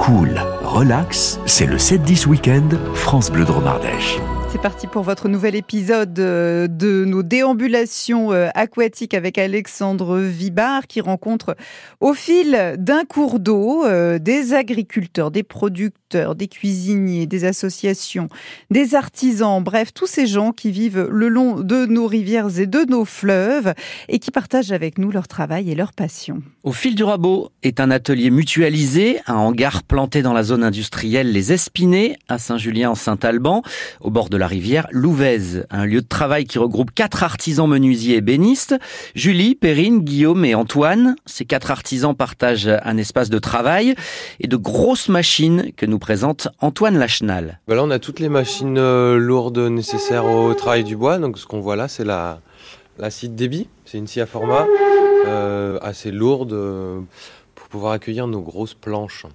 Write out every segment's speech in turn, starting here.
Cool, relax, c'est le 7-10 week-end France Bleu Dromardèche. C'est parti pour votre nouvel épisode euh, de nos déambulations euh, aquatiques avec Alexandre Vibard qui rencontre au fil d'un cours d'eau euh, des agriculteurs, des producteurs, des cuisiniers, des associations, des artisans, bref, tous ces gens qui vivent le long de nos rivières et de nos fleuves et qui partagent avec nous leur travail et leur passion. Au fil du rabot est un atelier mutualisé, un hangar planté dans la zone industrielle Les Espinets à Saint-Julien en Saint-Alban, au bord de la rivière Louvèze, un lieu de travail qui regroupe quatre artisans menuisiers et bénistes. Julie, Perrine, Guillaume et Antoine, ces quatre artisans partagent un espace de travail et de grosses machines que nous présente Antoine Lachenal. Là, on a toutes les machines euh, lourdes nécessaires au travail du bois. Donc, ce qu'on voit là, c'est la, la scie de débit. C'est une scie à format euh, assez lourde euh, pour pouvoir accueillir nos grosses planches.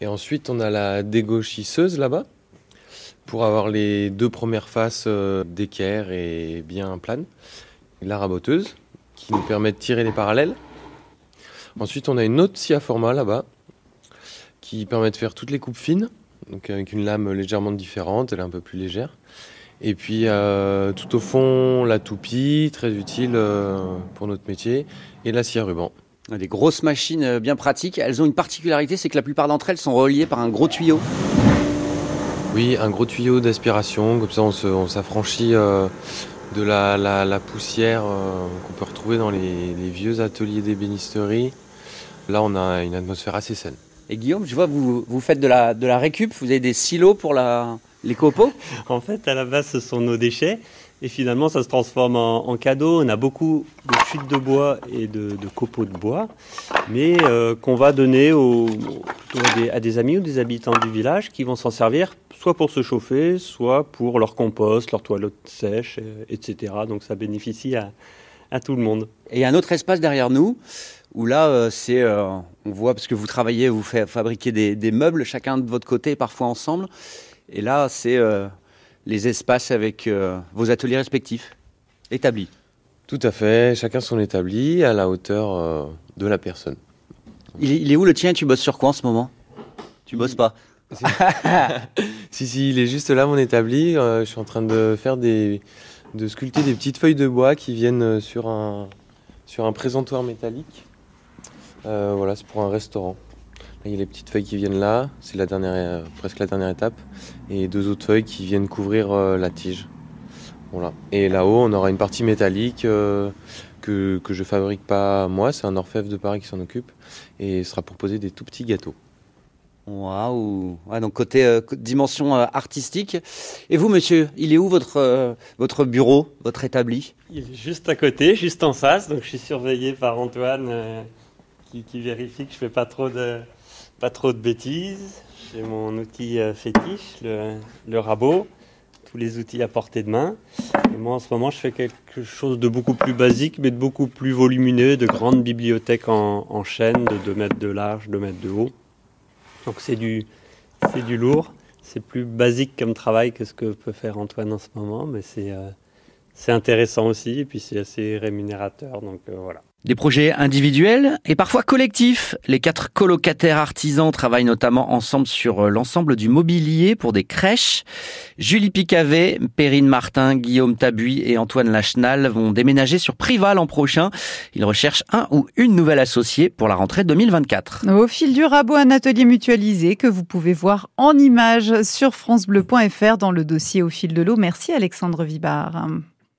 Et ensuite, on a la dégauchisseuse là-bas pour avoir les deux premières faces euh, d'équerre et bien planes. La raboteuse qui nous permet de tirer les parallèles. Ensuite, on a une autre scie à format là-bas qui permet de faire toutes les coupes fines, donc avec une lame légèrement différente, elle est un peu plus légère. Et puis euh, tout au fond, la toupie, très utile euh, pour notre métier, et la scie à ruban. Des grosses machines bien pratiques. Elles ont une particularité, c'est que la plupart d'entre elles sont reliées par un gros tuyau. Oui, un gros tuyau d'aspiration, comme ça on s'affranchit euh, de la, la, la poussière euh, qu'on peut retrouver dans les, les vieux ateliers d'ébénisterie. Là, on a une atmosphère assez saine. Et Guillaume, je vois que vous, vous faites de la, de la récup, vous avez des silos pour la, les copeaux? En fait, à la base, ce sont nos déchets. Et finalement, ça se transforme en, cadeau. On a beaucoup de chutes de bois et de, copeaux de bois, mais euh, qu'on va donner à, des, amis ou des habitants du village qui vont s'en servir soit pour se chauffer, soit pour leur compost, leur toilette sèche, euh, etc. Donc ça bénéficie à, tout le monde. Et un autre espace derrière nous où là, euh, c'est, on voit parce que vous travaillez, vous faites fabriquer des, des, meubles, chacun de votre côté, parfois ensemble. Et là, c'est les espaces avec euh, vos ateliers respectifs établis. Tout à fait, chacun son établi à la hauteur euh, de la personne. Il, il, est où le tien? Tu bosses sur quoi en ce moment? Tu bosses pas? Si, si, il est juste là, mon établi. Euh, je suis en train de faire des, de sculpter des petites feuilles de bois qui viennent sur un, sur un présentoir métallique. Euh, voilà, c'est pour un restaurant. Il y a les petites feuilles qui viennent là, c'est la dernière, euh, presque la dernière étape, et deux autres feuilles qui viennent couvrir euh, la tige. Voilà. Et là-haut, on aura une partie métallique euh, que, que je fabrique pas moi, c'est un orfèvre de Paris qui s'en occupe, et ce sera pour poser des tout petits gâteaux. Waouh ouais, Donc côté euh, dimension euh, artistique. Et vous, monsieur, il est où votre, euh, votre bureau, votre établi? Il est juste à côté, juste en face. Donc je suis surveillé par Antoine euh, qui, vérifie que je fais pas trop de, pas trop de bêtises. J'ai mon outil euh, fétiche, le, le, rabot, tous les outils à portée de main. Et moi en ce moment je fais quelque chose de beaucoup plus basique mais de beaucoup plus volumineux, de grandes bibliothèques en, en chaîne de 2 mètres de large, 2 mètres de haut. Donc c'est du, c'est du lourd, c'est plus basique comme travail que ce que peut faire Antoine en ce moment, mais c'est euh, c'est intéressant aussi et puis c'est assez rémunérateur. Donc euh, voilà. Des projets individuels et parfois collectifs. Les quatre colocataires artisans travaillent notamment ensemble sur l'ensemble du mobilier pour des crèches. Julie Picavet, Perrine Martin, Guillaume Tabuy et Antoine Lachenal vont déménager sur Prival l'an prochain. Ils recherchent un ou une nouvelle associée pour la rentrée 2024. Au fil du rabot, un atelier mutualisé que vous pouvez voir en images sur francebleu.fr dans le dossier Au fil de l'eau. Merci Alexandre Vibard.